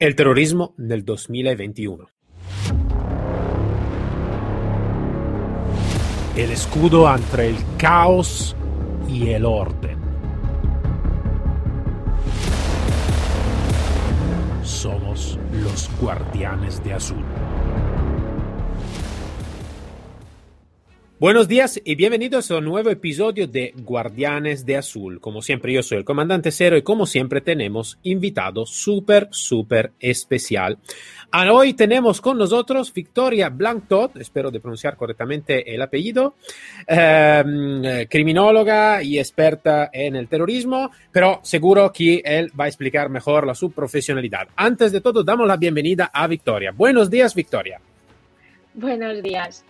El terrorismo nel 2021. El escudo entre el caos y el orden. Somos los guardianes de azul. Buenos días y bienvenidos a un nuevo episodio de Guardianes de Azul. Como siempre, yo soy el comandante Cero y como siempre tenemos invitado súper, súper especial. Ah, hoy tenemos con nosotros Victoria Blanctot, espero de pronunciar correctamente el apellido, eh, criminóloga y experta en el terrorismo, pero seguro que él va a explicar mejor la su profesionalidad. Antes de todo, damos la bienvenida a Victoria. Buenos días, Victoria. Buenos días.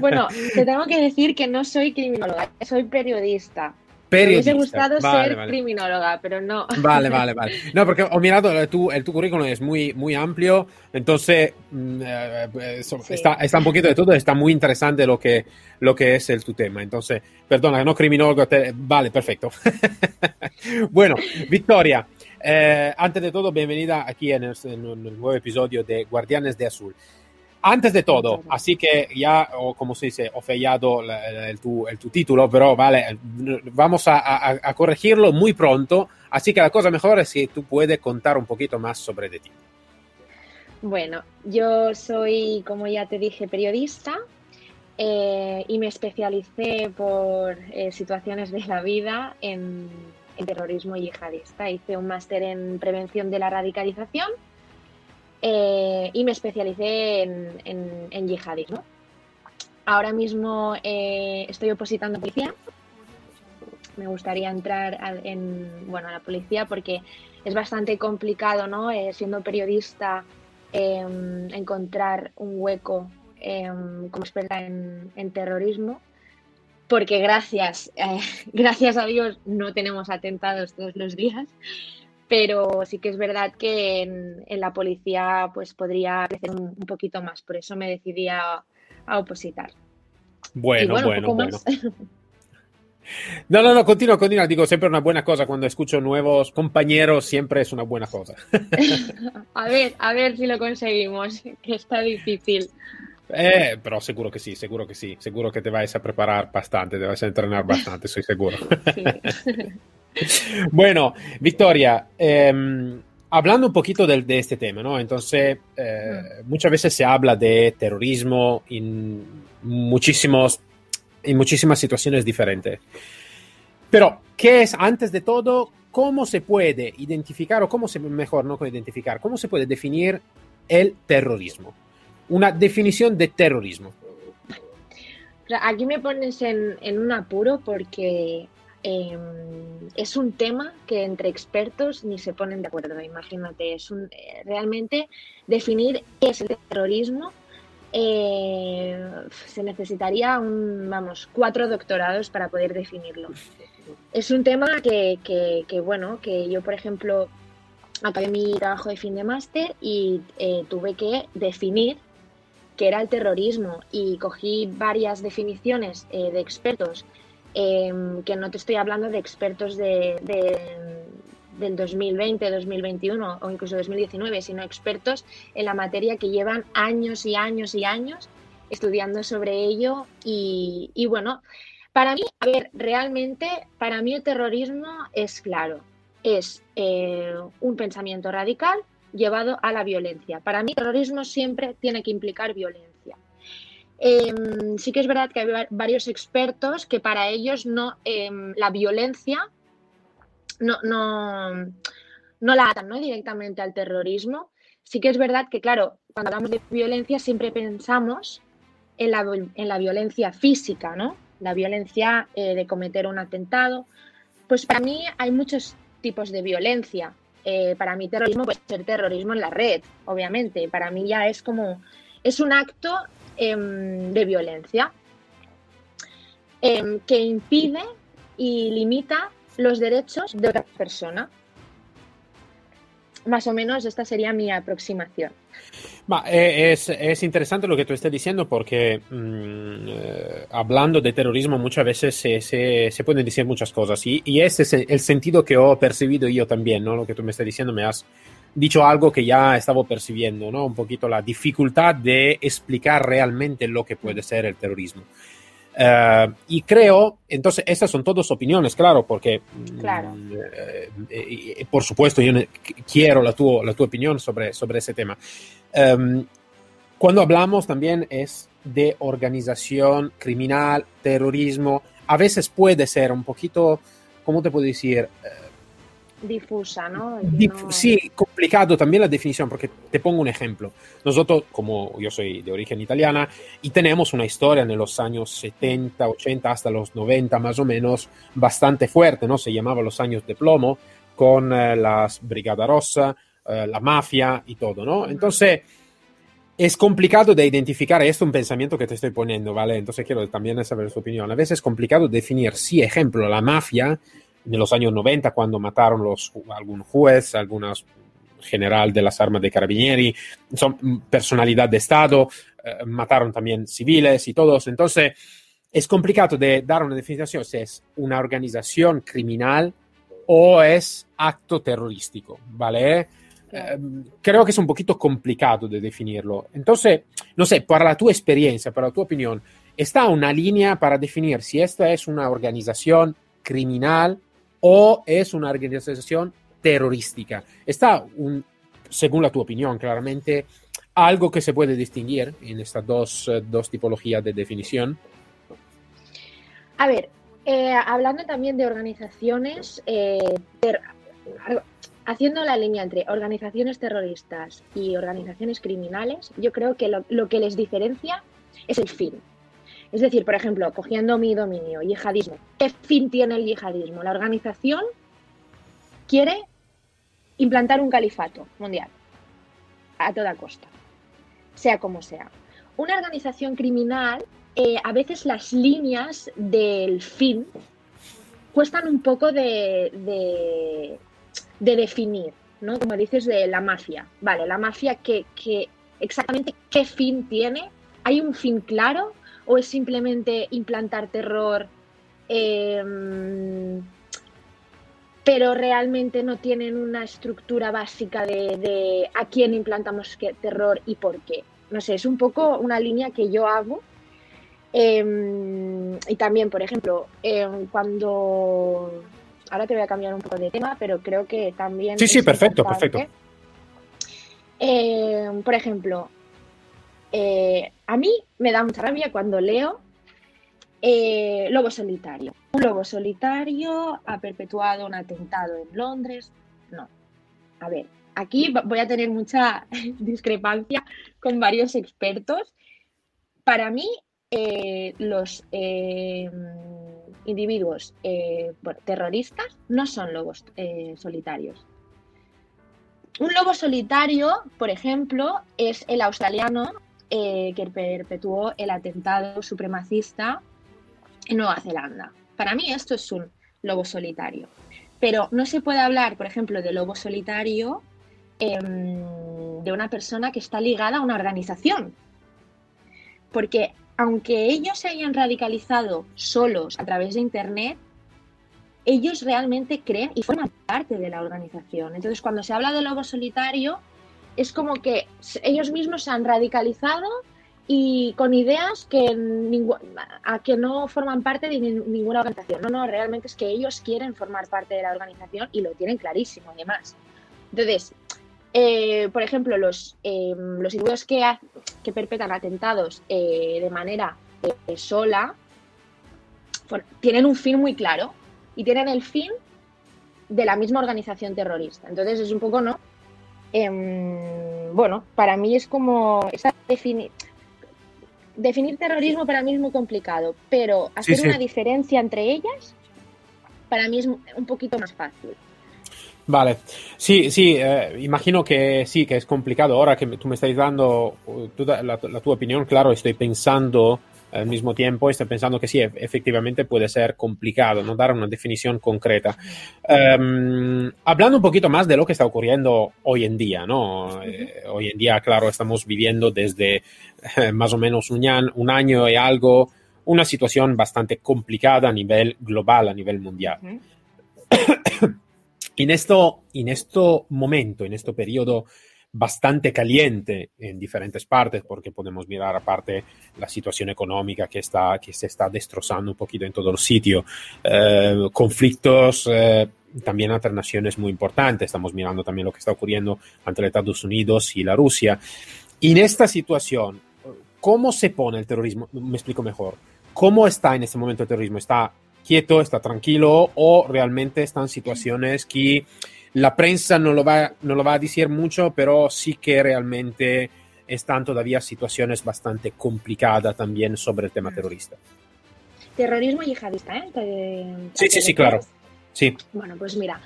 Bueno, te tengo que decir que no soy criminóloga, soy periodista. Periodista. Me hubiese gustado Vale, ser vale. criminóloga, pero no. Vale, vale, vale. No, porque he mirado el tu, el tu currículum es muy, muy amplio, entonces mm, eh, Sí. está, está un poquito de todo, está muy interesante lo que, lo que es el tu tema. Entonces, perdona, no criminólogo, te- vale, perfecto. bueno, Victoria, eh, antes de todo, bienvenida aquí en el, en el nuevo episodio de Guardianes de Azul. Antes de todo, así que ya, o como se dice, he fallado la- el, tu, el tu título, pero vale, vamos a, a- a corregirlo muy pronto, así que la cosa mejor es si tú puedes contar un poquito más sobre de ti. Bueno, yo soy, como ya te dije, periodista eh, y me especialicé por eh, situaciones de la vida en, en terrorismo yihadista. Hice un máster en prevención de la radicalización eh, y me especialicé en, en- en yihadismo. Ahora mismo eh, estoy opositando a policía. Me gustaría entrar al- en, bueno, a la policía porque es bastante complicado, ¿no? Eh, siendo periodista, em, encontrar un hueco em, como experta en, en terrorismo, porque gracias, gracias a Dios no tenemos atentados todos los días, pero sí que es verdad que en, en la policía pues podría crecer un, un poquito más, por eso me decidí a, a opositar. Bueno, bueno, bueno. No, no, no, continúa, continúa. Digo, siempre una buena cosa. Cuando escucho nuevos compañeros, siempre es una buena cosa. a ver, a ver si lo conseguimos, que está difícil. Eh, pero seguro que sí, seguro que sí. Seguro que te vais a preparar bastante, te vas a entrenar bastante, estoy seguro. Sí. Bueno, Victoria, eh, hablando un poquito del- de, este tema, ¿no? Entonces, eh, muchas veces se habla de terrorismo en muchísimos, en muchísimas situaciones diferentes. Pero, ¿qué es antes de todo? ¿Cómo se puede identificar, o cómo se, mejor, no identificar, cómo se puede definir el terrorismo? Una definición de terrorismo. Aquí me pones en, en un apuro porque eh, es un tema que entre expertos ni se ponen de acuerdo. Imagínate, es un, eh, realmente definir qué es el terrorismo. eh, se necesitaría un, vamos, cuatro doctorados para poder definirlo. Es un tema que, que- que, bueno, que yo, por ejemplo, acabé mi trabajo de fin de máster y eh, tuve que definir que era el terrorismo y cogí varias definiciones eh, de expertos, eh, que no te estoy hablando de expertos de, de- del 2020, 2021 o incluso 2019, sino expertos en la materia que llevan años y años y años estudiando sobre ello y, y bueno, para mí, a ver, realmente para mí el terrorismo es claro, es eh, un pensamiento radical llevado a la violencia. Para mí, terrorismo siempre tiene que implicar violencia. Eh, sí que es verdad que hay va- varios expertos que para ellos no eh, la violencia no, no, no la atan ¿no? directamente al terrorismo. Sí que es verdad que, claro, cuando hablamos de violencia siempre pensamos en la, en la violencia física, ¿no? La violencia eh, de cometer un atentado. Pues para mí hay muchos tipos de violencia. Eh, para mí terrorismo puede ser terrorismo en la red, obviamente. Para mí ya es como, es un acto em, de violencia em, que impide y limita los derechos de otra persona. Más o menos esta sería mi aproximación. Ma eh, es, es interesante lo que tú estás diciendo porque mm, eh, hablando de terrorismo muchas veces se, se, se pueden decir muchas cosas y, y ese es el sentido que he percibido yo también, ¿no? Lo que tú me estás diciendo me has dicho algo que ya estaba percibiendo, ¿no? Un poquito la dificultad de explicar realmente lo que puede ser el terrorismo. Uh, y creo, entonces, estas son todas opiniones, claro, porque, claro. Eh, eh, por supuesto, yo quiero la, tu, la tu opinión sobre, sobre ese tema. Um, cuando hablamos también es de organización criminal, terrorismo, a veces puede ser un poquito, ¿cómo te puedo decir? Difusa, ¿no? Dif no... Sí, complicado también la definición, porque te pongo un ejemplo. Nosotros, como yo soy de origen italiana, y tenemos una historia en los años 70, 80, hasta los 90 más o menos, bastante fuerte, ¿no? Se llamaba los años de plomo, con eh, las Brigada Rossa, eh, la mafia y todo, ¿no? Entonces, es complicado de identificar, esto es un pensamiento que te estoy poniendo, ¿vale? Entonces quiero también saber su opinión. A veces es complicado definir, sí, ejemplo, la mafia en los años 90 cuando mataron los, algún juez, algunos general de las armas de carabinieri, son personalidad de Estado, eh, mataron también civiles y todos. Entonces, es complicado de dar una definición si es una organización criminal o es acto terrorístico, ¿vale? Eh, creo que es un poquito complicado de definirlo. Entonces, no sé, para la tu experiencia, para tu opinión, ¿está una línea para definir si esta es una organización criminal o es una organización terrorística. Está, un, según la tu opinión, claramente, algo que se puede distinguir en estas dos, eh, dos tipologías de definición. A ver, eh, hablando también de organizaciones, eh, haciendo la línea entre organizaciones terroristas y organizaciones criminales, yo creo que lo, lo que les diferencia es el fin. Es decir, por ejemplo, cogiendo mi dominio, yihadismo. ¿Qué fin tiene el yihadismo? La organización quiere implantar un califato mundial a toda costa, sea como sea. Una organización criminal, eh, a veces las líneas del fin cuestan un poco de, de, de, definir, ¿no? Como dices de la mafia. Vale, la mafia, que exactamente qué fin tiene? ¿Hay un fin claro? O es simplemente implantar terror, eh, pero realmente no tienen una estructura básica de, de, a quién implantamos qué terror y por qué. No sé, es un poco una línea que yo hago. Eh, y también, por ejemplo, eh, cuando... Ahora te voy a cambiar un poco de tema, pero creo que también... Sí, sí, perfecto, perfecto. Por ejemplo, eh, a mí me da mucha rabia cuando leo eh, Lobo Solitario. Un lobo solitario ha perpetuado un atentado en Londres. No. A ver, aquí voy a tener mucha discrepancia con varios expertos. Para mí, eh, los individuos terroristas no son lobos solitarios. Un lobo solitario, por ejemplo, es el australiano eh, que perpetuó el atentado supremacista en Nueva Zelanda. Para mí esto es un lobo solitario. Pero no se puede hablar, por ejemplo, de lobo solitario eh, de una persona que está ligada a una organización. Porque aunque ellos se hayan radicalizado solos a través de Internet, ellos realmente creen y forman parte de la organización. Entonces, cuando se habla de lobo solitario, es como que ellos mismos se han radicalizado y con ideas que, a que no forman parte de ninguna organización. No, no, realmente es que ellos quieren formar parte de la organización y lo tienen clarísimo, además. Entonces, eh, por ejemplo, los, eh, los individuos que, que perpetran atentados eh, de manera eh, sola tienen un fin muy claro y tienen el fin de la misma organización terrorista. Entonces, es un poco, ¿no? Eh, bueno, para mí es como definir, definir terrorismo para mí es muy complicado, pero hacer sí, sí. una diferencia entre ellas para mí es un poquito más fácil. Vale, sí, sí, eh, imagino que sí, que es complicado. Ahora que tú me estás dando tu, la, la, tu opinión, claro, estoy pensando al mismo tiempo estoy pensando que sí, efectivamente puede ser complicado, no dar una definición concreta. Um, hablando un poquito más de lo que está ocurriendo hoy en día, ¿no? Uh -huh. eh, hoy en día, claro, estamos viviendo desde eh, más o menos un año, un año y algo una situación bastante complicada a nivel global, a nivel mundial. Uh -huh. En, esto, en este momento, en este periodo bastante caliente en diferentes partes, porque podemos mirar aparte la situación económica que, está, que se está destrozando un poquito en todo el sitio, eh, conflictos eh, también entre naciones muy importantes, estamos mirando también lo que está ocurriendo entre Estados Unidos y la Rusia. Y en esta situación, ¿cómo se pone el terrorismo? Me explico mejor. ¿Cómo está en este momento el terrorismo? ¿Está quieto, está tranquilo o realmente están situaciones que la prensa no lo va, no lo va a decir mucho, pero sí que realmente están todavía situaciones bastante complicadas también sobre el tema terrorista. Terrorismo yihadista, ¿eh? sí, sí, sí, claro. Sí. Bueno, pues mira.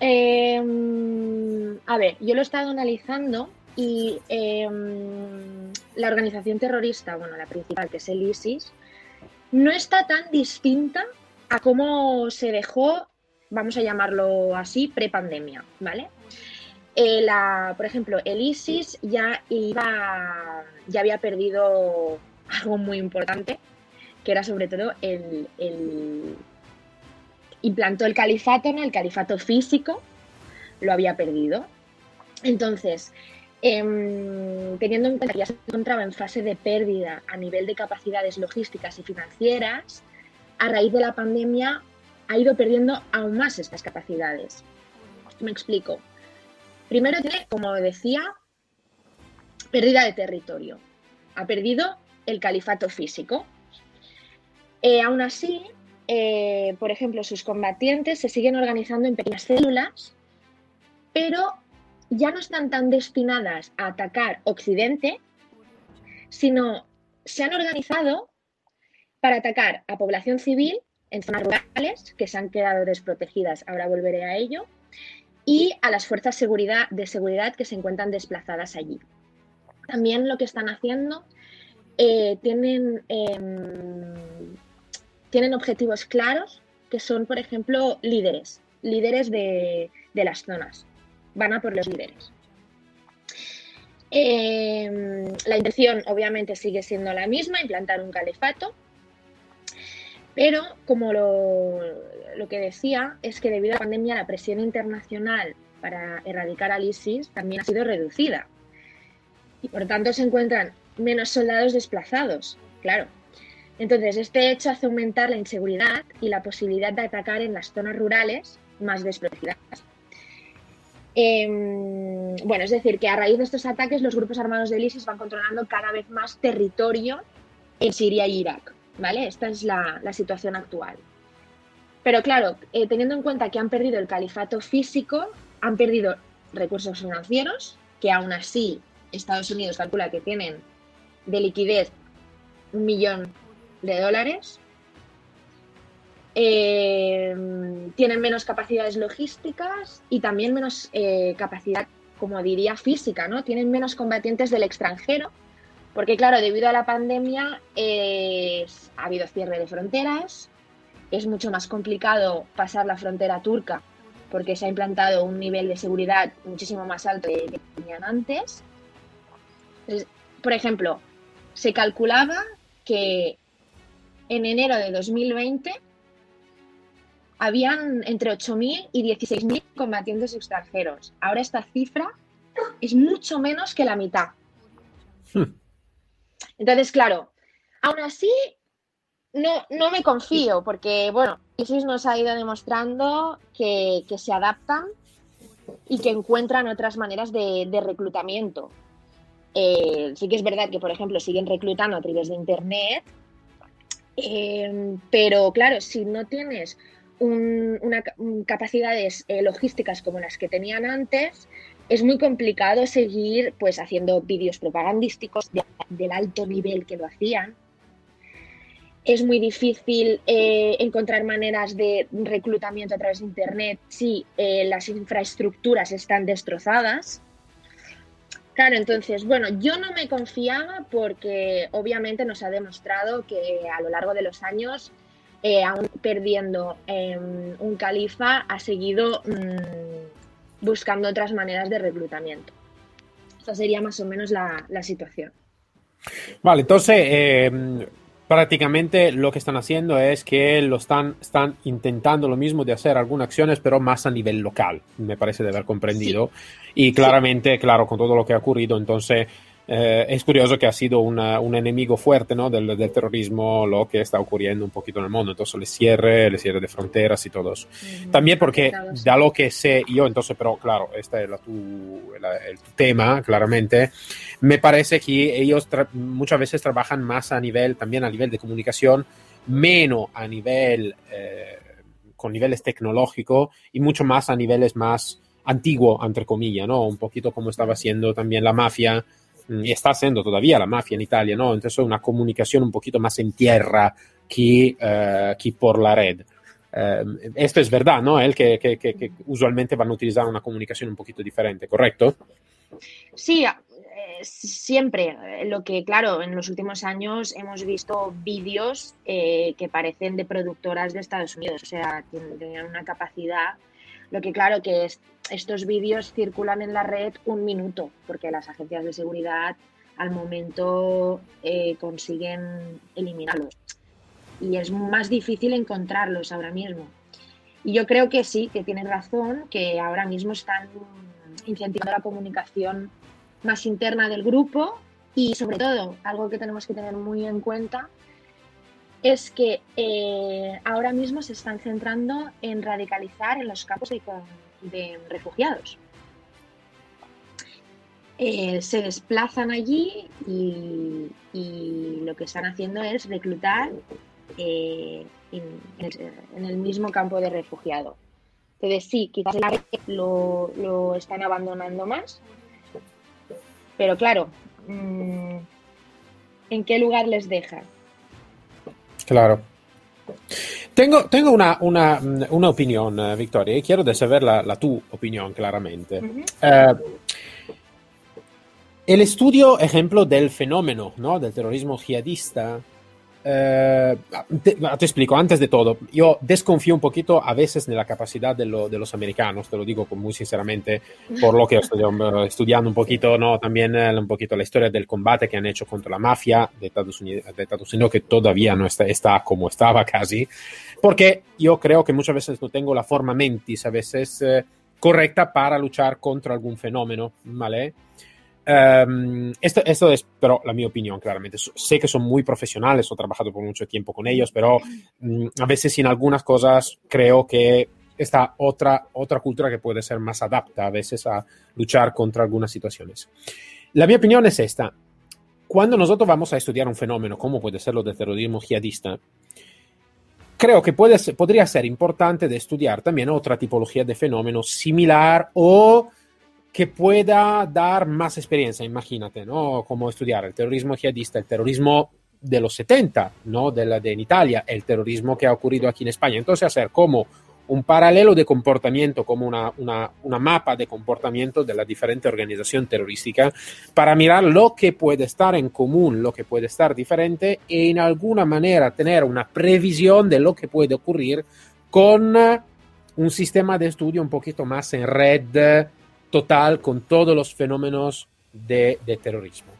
Em, a ver, yo lo he estado analizando y em, la organización terrorista, bueno, la principal, que es el ISIS, no está tan distinta a cómo se dejó vamos a llamarlo así, prepandemia, ¿vale? Eh, por ejemplo, el ISIS ya iba, ya había perdido algo muy importante, que era sobre todo el, implantó el califato, ¿no? el califato físico, lo había perdido. Entonces, em, teniendo en cuenta que ya se encontraba en fase de pérdida a nivel de capacidades logísticas y financieras, a raíz de la pandemia ha ido perdiendo aún más estas capacidades. Me explico. Primero tiene, como decía, pérdida de territorio. Ha perdido el califato físico. Eh, aún así, eh, por ejemplo, sus combatientes se siguen organizando en pequeñas células, pero ya no están tan destinadas a atacar Occidente, sino se han organizado para atacar a población civil en zonas rurales que se han quedado desprotegidas, ahora volveré a ello, y a las fuerzas de seguridad que se encuentran desplazadas allí. También lo que están haciendo, eh, tienen, em, tienen objetivos claros que son, por ejemplo, líderes, líderes de, las zonas. Van a por los líderes. Em, la intención obviamente sigue siendo la misma, implantar un califato, pero como lo, que decía es que debido a la pandemia la presión internacional para erradicar al ISIS también ha sido reducida. Y por tanto se encuentran menos soldados desplazados, claro. Entonces, este hecho hace aumentar la inseguridad y la posibilidad de atacar en las zonas rurales más desprotegidas. Em, bueno, es decir, que a raíz de estos ataques los grupos armados del ISIS van controlando cada vez más territorio en Siria y Irak. ¿Vale? Esta es la, situación actual. Pero claro, eh, teniendo en cuenta que han perdido el califato físico, han perdido recursos financieros, que aún así Estados Unidos calcula que tienen de liquidez un millón de dólares. Eh, tienen menos capacidades logísticas y también menos eh, capacidad, como diría, física, ¿no? Tienen menos combatientes del extranjero porque claro, debido a la pandemia ha habido cierre de fronteras, es mucho más complicado pasar la frontera turca porque se ha implantado un nivel de seguridad muchísimo más alto de que tenían antes. por ejemplo, se calculaba que en enero de 2020 habían entre 8.000 y 16.000 combatientes extranjeros. Ahora esta cifra es mucho menos que la mitad. Hmm. Entonces, claro, aún así, no, no me confío, porque, bueno, ISIS nos ha ido demostrando que, se adaptan y que encuentran otras maneras de, reclutamiento. Eh, sí que es verdad que, por ejemplo, siguen reclutando a través de Internet, eh, pero claro, si no tienes una, capacidades eh, logísticas como las que tenían antes, es muy complicado seguir pues haciendo vídeos propagandísticos del alto nivel que lo hacían. Es muy difícil eh, encontrar maneras de reclutamiento a través de Internet si eh, las infraestructuras están destrozadas. Claro, entonces, bueno, yo no me confiaba porque obviamente nos ha demostrado que a lo largo de los años, eh, perdiendo em, un califa, ha seguido mm, buscando otras maneras de reclutamiento. Esta sería más o menos la, situación. Vale, entonces, eh, prácticamente lo que están haciendo es que lo están, están intentando lo mismo de hacer algunas acciones, pero más a nivel local, me parece de haber comprendido. Y claramente, claro, con todo lo que ha ocurrido, entonces eh, es curioso que ha sido una, un enemigo fuerte ¿no? del, del, terrorismo lo que está ocurriendo un poquito en el mundo, entonces le cierre, le cierre de fronteras y todo eso. También porque da lo que sé yo, entonces, pero claro, este es la tu, la, el tu tema, claramente, me parece que ellos muchas veces trabajan más a nivel, también a nivel de comunicación, menos a nivel, eh, con niveles tecnológicos y mucho más a niveles más antiguo, entre comillas, ¿no? Un poquito como estaba haciendo también la mafia Mm, y está haciendo todavía la mafia en Italia, ¿no? Entonces una comunicación un poquito más en tierra que, uh, que por la red. Uh, esto es verdad, ¿no? El que, que, que, usualmente van a utilizar una comunicación un poquito diferente, ¿correcto? Sí, eh, siempre. Lo que, claro, en los últimos años hemos visto vídeos eh, que parecen de productoras de Estados Unidos, o sea, tenían una capacidad lo que claro que es, estos vídeos circulan en la red un minuto, porque las agencias de seguridad al momento eh, consiguen eliminarlos. Y es más difícil encontrarlos ahora mismo. Y yo creo que sí, que tienes razón, que ahora mismo están incentivando la comunicación más interna del grupo y sobre todo, algo que tenemos que tener muy en cuenta es que eh, ahora mismo se están centrando en radicalizar en los campos de, refugiados. Eh, se desplazan allí y, lo que están haciendo es reclutar eh, en, el mismo campo de refugiado. Entonces sí, quizás lo, lo están abandonando más, pero claro, mm, ¿en qué lugar les dejan? Claro. Tengo, tengo una, una, una, opinión, eh, Victoria, y quiero saber la, la tu opinión, claramente. Uh -huh. uh, el estudio, ejemplo, del fenómeno ¿no? del terrorismo jihadista Eh, te, te, explico, antes de todo, yo desconfío un poquito a veces de la capacidad de, lo, de los americanos, te lo digo muy sinceramente, por lo que estoy estudiando un poquito, ¿no? También eh, un poquito la historia del combate que han hecho contra la mafia de Estados Unidos, de Estados Unidos que todavía no está, está como estaba casi, porque yo creo que muchas veces no tengo la forma mentis, a veces eh, correcta para luchar contra algún fenómeno, ¿vale? Um, esto, esto, es, pero la mi opinión, claramente. Sé que son muy profesionales, he trabajado por mucho tiempo con ellos, pero um, a veces en algunas cosas creo que está otra, otra cultura que puede ser más adapta a veces a luchar contra algunas situaciones. La mi opinión es esta. Cuando nosotros vamos a estudiar un fenómeno como puede ser lo del terrorismo jihadista, creo que puede ser, podría ser importante de estudiar también otra tipología de fenómeno similar o que pueda dar más experiencia, imagínate, ¿no? Como estudiar el terrorismo jihadista, el terrorismo de los 70, ¿no? De, la, de en Italia, el terrorismo que ha ocurrido aquí en España. Entonces, hacer como un paralelo de comportamiento, como una, una, una mapa de comportamiento de la diferente organización terrorística, para mirar lo que puede estar en común, lo que puede estar diferente, e en alguna manera tener una previsión de lo que puede ocurrir con un sistema de estudio un poquito más en red, total con todos los fenómenos de, terrorismo.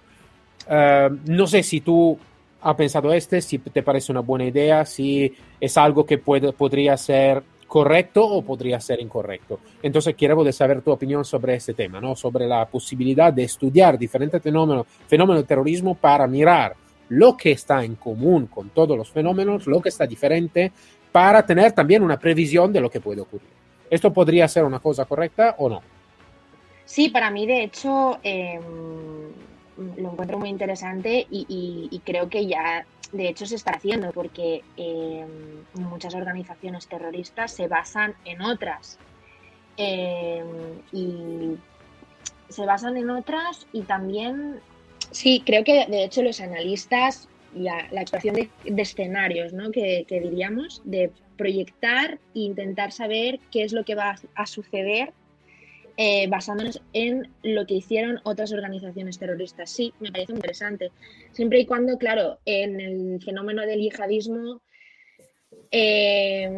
Uh, no sé si tú has pensado este, si te parece una buena idea, si es algo que puede, podría ser correcto o podría ser incorrecto. Entonces, quiero saber tu opinión sobre este tema, ¿no? sobre la posibilidad de estudiar diferentes fenómenos, fenómenos de terrorismo para mirar lo que está en común con todos los fenómenos, lo que está diferente, para tener también una previsión de lo que puede ocurrir. ¿Esto podría ser una cosa correcta o no? Sí, para mí, de hecho, eh, lo encuentro muy interesante y, y, y, creo que ya, de hecho, se está haciendo porque eh, muchas organizaciones terroristas se basan en otras. Eh, y se basan en otras y también, sí, creo que de hecho los analistas, la, la expresión de, de escenarios, ¿no? Que, diríamos, de proyectar e intentar saber qué es lo que va a suceder eh, basándonos en lo que hicieron otras organizaciones terroristas. Sí, me parece interesante. Siempre y cuando, claro, en el fenómeno del yihadismo, eh,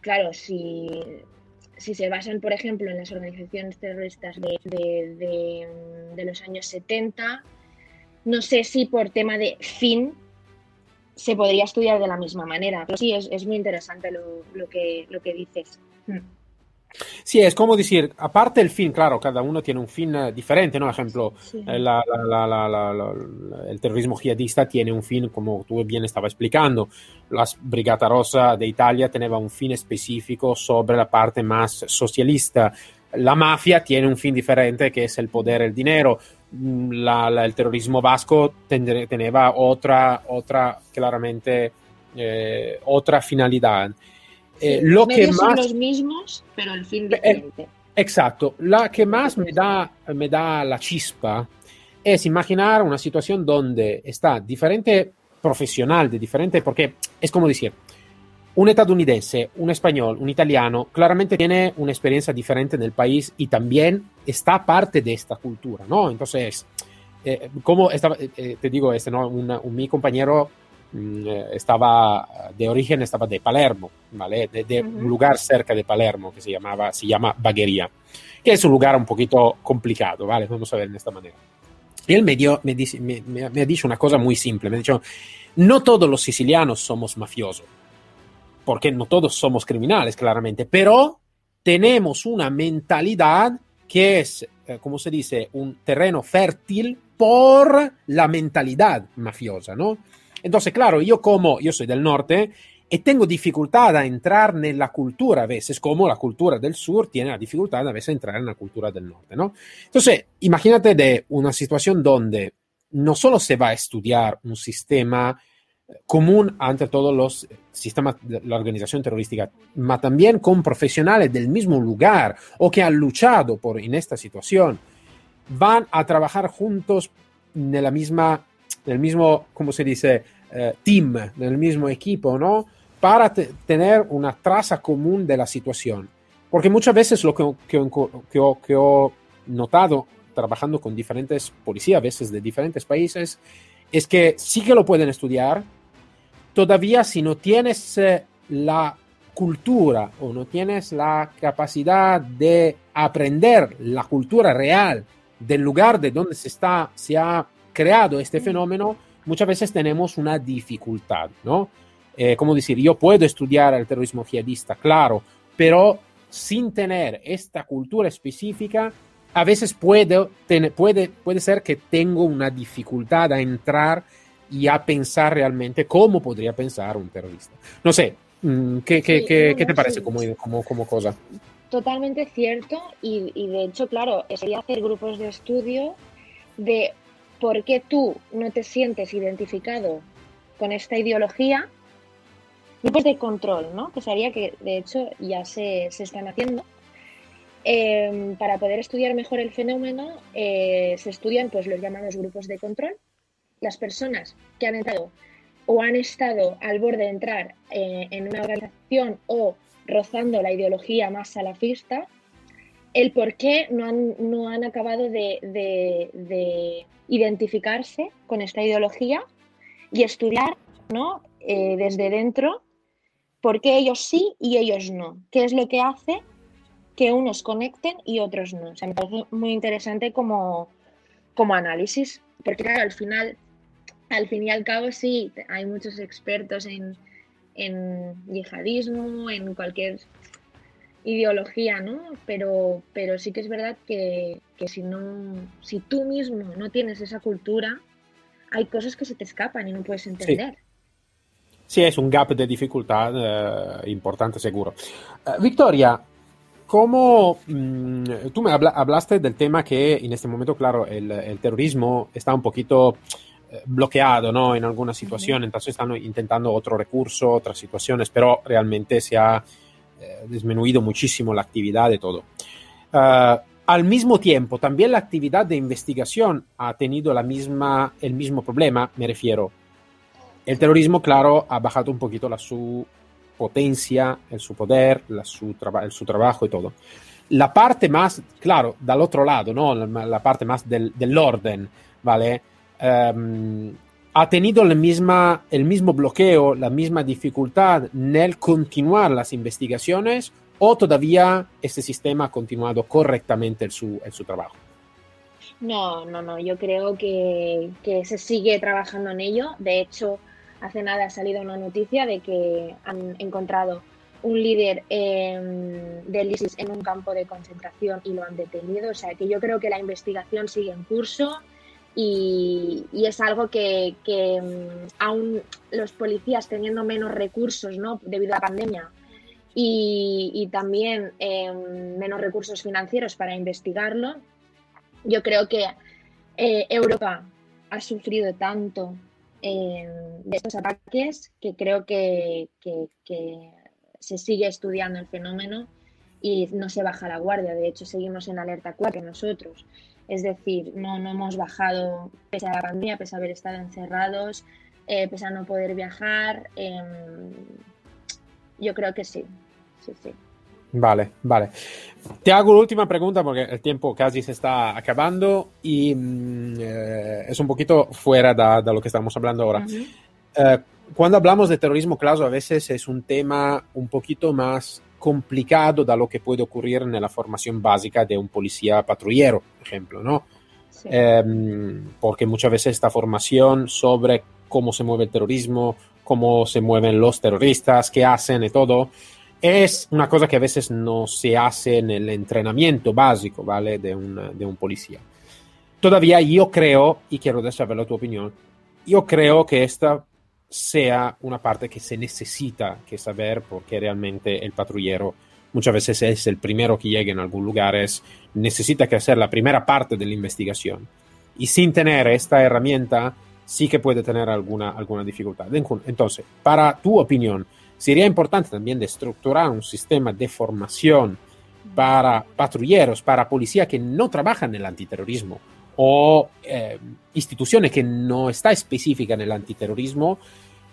claro, si, si, se basan, por ejemplo, en las organizaciones terroristas de, de los años 70, no sé si por tema de fin se podría estudiar de la misma manera. Pero sí, es, es muy interesante lo, lo, que, lo que dices. Hmm. Sí, es como decir, aparte el fin, claro, cada uno tiene un fin diferente, ¿no? Ejemplo, sí. Eh, la, la, la, el terrorismo jihadista tiene un fin, como tú bien estabas explicando. La Brigata Rosa de Italia tenía un fin específico sobre la parte más socialista. La mafia tiene un fin diferente que es el poder, el dinero. Mm, el terrorismo vasco tenía otra, otra claramente, eh, otra finalidad. Eh, lo que más... son los mismos, pero el fin eh, diferente. exacto. La que más me da, me da la chispa es imaginar una situación donde está diferente profesional, de diferente, porque es como decir, un estadounidense, un español, un italiano, claramente tiene una experiencia diferente en el país y también está parte de esta cultura, ¿no? Entonces, eh, como estaba, eh, te digo, este, ¿no? Un, un, mi compañero eh, estaba de origen estaba de Palermo, ¿vale? De, de uh -huh. un lugar cerca de Palermo que se llamaba, se llama Bagheria, que es un lugar un poquito complicado, ¿vale? Vamos a ver de esta manera. Y él me, dio, me, dice, me, me, me ha dicho una cosa muy simple, me ha dicho, no todos los sicilianos somos mafiosos, porque no todos somos criminales, claramente, pero tenemos una mentalidad que es, eh, como se dice, un terreno fértil por la mentalidad mafiosa, ¿no? Entonces, claro, yo como yo soy del norte y tengo dificultad a entrar en la cultura a veces, como la cultura del sur tiene la dificultad a veces a entrar en la cultura del norte, ¿no? Entonces, imagínate de una situación donde no solo se va a estudiar un sistema común ante todos los sistemas de la organización terrorística, pero también con profesionales del mismo lugar o que han luchado por en esta situación, van a trabajar juntos en la misma, en el mismo, ¿cómo se dice? Eh, team, nel mismo equipo, ¿no? Para tener una traza común de la situación. Porque muchas veces lo que, que, que, que ho notado trabajando con diferentes policías, a veces de diferentes países, es que sí que lo pueden estudiar, todavía si no tienes eh, la cultura o no tienes la capacidad de aprender la cultura real del lugar de donde se, está, se ha creado este fenómeno, muchas veces tenemos una dificultad, ¿no? Eh, como decir, yo puedo estudiar el terrorismo jihadista, claro, pero sin tener esta cultura específica, a veces puede, puede, puede ser que tengo una dificultad a entrar y a pensar realmente cómo podría pensar un terrorista. No sé, mm, ¿qué, qué, sí, qué, no, ¿qué te parece sí. como, como, como, cosa? Totalmente cierto y, y de hecho, claro, sería hacer grupos de estudio de por qué tú no te sientes identificado con esta ideología, grupos de control, ¿no? Que sería que de hecho ya se, se están haciendo. Eh, para poder estudiar mejor el fenómeno, eh, se estudian pues los llamados grupos de control. Las personas que han entrado o han estado al borde de entrar eh, en una organización o rozando la ideología más salafista, el por qué no han, no han acabado de, de, de identificarse con esta ideología y estudiar ¿no? Eh, desde dentro por qué ellos sí y ellos no. ¿Qué es lo que hace que unos conecten y otros no? O sea, me parece muy interesante como, como análisis, porque claro, al final, al fin y al cabo sí, hay muchos expertos en, en yihadismo, en cualquier ideología, ¿no? Pero, pero sí que es verdad que, que, si no, si tú mismo no tienes esa cultura, hay cosas que se te escapan y no puedes entender. Sí. Sí, es un gap de dificultad eh, importante, seguro. Uh, Victoria, ¿cómo mmm, tú me habla, hablaste del tema que en este momento, claro, el, el terrorismo está un poquito eh, bloqueado ¿no? en alguna situación, uh -huh. entonces están intentando otro recurso, otras situaciones, pero realmente se ha eh, disminuido muchísimo la actividad de todo. Uh, al mismo tiempo, también la actividad de investigación ha tenido la misma, el mismo problema, me refiero. El terrorismo, claro, ha bajado un poquito la su potencia, el su poder, la su el su trabajo y todo. La parte más, claro, del otro lado, ¿no? la, la parte más del, del orden, ¿vale? Um, ha tenido la misma, el mismo bloqueo, la misma dificultad en el continuar las investigaciones o todavía este sistema ha continuado correctamente en su, en su trabajo? No, no, no, yo creo que, se sigue trabajando en ello. De hecho, hace nada ha salido una noticia de que han encontrado un líder eh, del ISIS en un campo de concentración y lo han detenido. O sea que yo creo que la investigación sigue en curso y, es algo que, mm, aún los policías teniendo menos recursos ¿no? debido a la pandemia y, también em, menos recursos financieros para investigarlo, yo creo que eh, Europa ha sufrido tanto em, de estos ataques que creo que, se sigue estudiando el fenómeno y no se baja la guardia. De hecho, seguimos en alerta 4 nosotros. Es decir, no, no hemos bajado pese a la pandemia, pese a haber estado encerrados, eh, pese a no poder viajar. Em, yo creo que sí, sí, sí. Vale, vale. Te hago la última pregunta porque el tiempo casi se está acabando y mm, eh, es un poquito fuera de, lo que estamos hablando ahora. Eh, cuando hablamos de terrorismo, claro, a veces es un tema un poquito más complicado de lo que puede ocurrir en la formación básica de un policía patrullero, por ejemplo, ¿no? Em, porque muchas veces esta formación sobre cómo se mueve el terrorismo, cómo se mueven los terroristas, qué hacen y todo, es una cosa que a veces no se hace en el entrenamiento básico, ¿vale? De un, de un policía. Todavía yo creo, y quiero saber tu opinión, yo creo que esta sea una parte que se necesita que saber porque realmente el patrullero muchas veces es el primero que llega en algún lugar, necesita que hacer la primera parte de la investigación. Y sin tener esta herramienta, sí que puede tener alguna, alguna dificultad. Entonces, para tu opinión, Sería importante también de estructurar un sistema de formación para patrulleros, para policías que no trabajan en el antiterrorismo o eh, instituciones que no está específica en el antiterrorismo,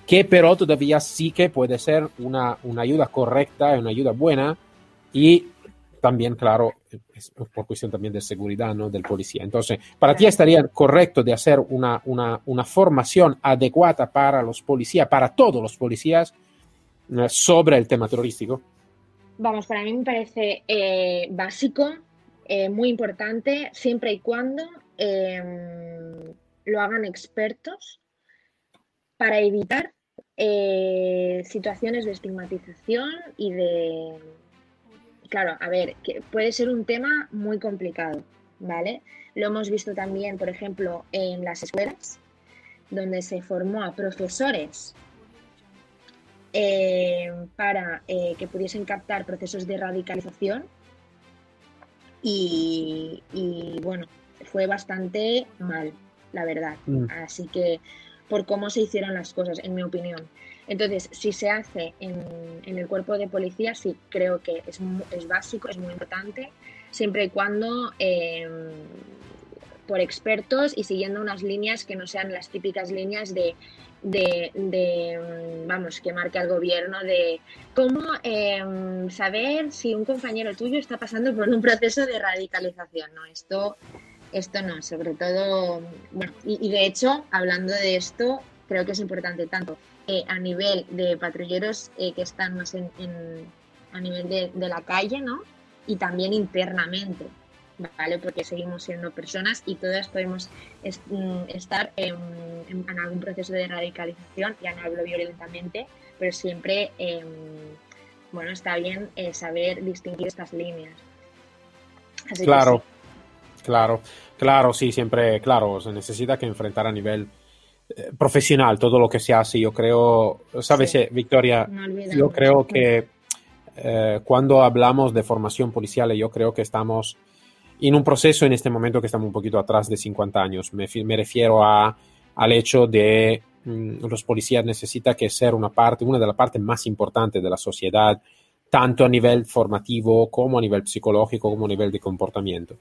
que pero todavía sí que puede ser una, una ayuda correcta, una ayuda buena y también, claro, es por cuestión también de seguridad ¿no? del policía. Entonces, para ti estaría correcto de hacer una, una, una formación adecuada para los policías, para todos los policías, eh, sobre el tema terrorístico? Vamos, para mí me parece eh, básico, eh, muy importante, siempre y cuando em, lo hagan expertos para evitar situaciones de estigmatización y de... Claro, a ver, que puede ser un tema muy complicado, ¿vale? Lo hemos visto también, por ejemplo, en las escuelas, donde se formó a profesores eh, para eh, que pudiesen captar procesos de radicalización y, bueno, fue bastante mal, la verdad. Mm. Así que por cómo se hicieron las cosas, en mi opinión. Entonces, si se hace en, el cuerpo de policía, sí creo que es, es, básico, es muy importante, siempre y cuando eh, por expertos y siguiendo unas líneas que no sean las típicas líneas de de, mm, vamos, que marca el gobierno de cómo em, saber si un compañero tuyo está pasando por un proceso de radicalización. No, esto, esto no, sobre todo, bueno, y, de hecho, hablando de esto, creo que es importante tanto eh, a nivel de patrulleros eh, que están más en, a nivel de, la calle, ¿no? Y también internamente ¿vale? Porque seguimos siendo personas y todas podemos mm, estar en, algún proceso de radicalización, ya no hablo violentamente, pero siempre, em, bueno, está bien eh, saber distinguir estas líneas. claro, claro, claro, sí, siempre, claro, se necesita que enfrentar a nivel eh, profesional todo lo que se hace. Yo creo, sabes, eh, Victoria, yo creo que cuando hablamos de formación policial, yo creo que estamos en un proceso en este momento que estamos un poquito atrás de 50 años. Me, me refiero a, al hecho de mm, los policías necesitan que ser una parte, una de las partes más importantes de la sociedad, tanto a nivel formativo como a nivel psicológico, como a nivel de comportamiento.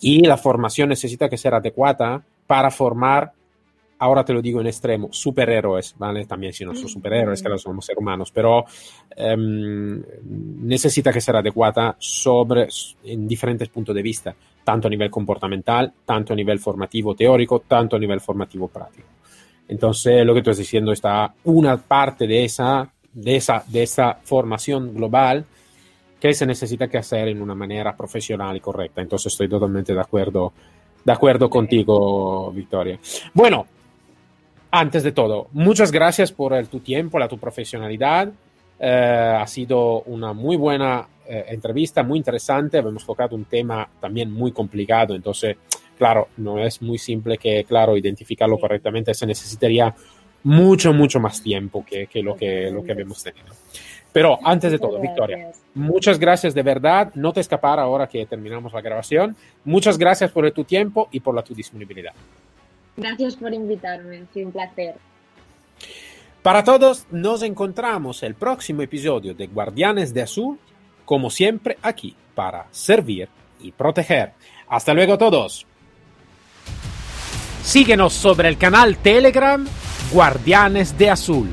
Y la formación necesita que ser adecuada para formar ahora te lo digo en extremo, superhéroes, ¿vale? También si no son superhéroes, que no somos seres humanos, pero em, necesita que ser adecuada sobre, en diferentes puntos de vista, tanto a nivel comportamental, tanto a nivel formativo teórico, tanto a nivel formativo práctico. Entonces, lo que tú estás diciendo está una parte de esa, de esa, de esa formación global que se necesita que hacer en una manera profesional y correcta. Entonces, estoy totalmente de acuerdo, de acuerdo contigo, Victoria. Bueno, antes de todo, muchas gracias por el, tu tiempo, la tu profesionalidad. Eh, ha sido una muy buena eh, entrevista, muy interesante. Hemos tocado un tema también muy complicado, entonces, claro, no es muy simple que, claro, identificarlo correctamente. Se necesitaría mucho, mucho más tiempo que, que lo, que lo que hemos tenido. Pero antes de todo, Victoria, muchas gracias de verdad. No te escapar ahora que terminamos la grabación. Muchas gracias por tu tiempo y por la tu disponibilidad. Gracias por invitarme, fue un placer. Para todos, nos encontramos el próximo episodio de Guardianes de Azul, como siempre aquí, para servir y proteger. Hasta luego todos. Síguenos sobre el canal Telegram Guardianes de Azul